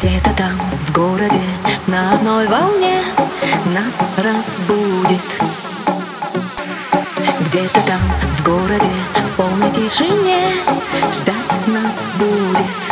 Где-то там, в городе, на одной волне Нас разбудит. Где-то там, в городе, в полной тишине Ждать нас будет.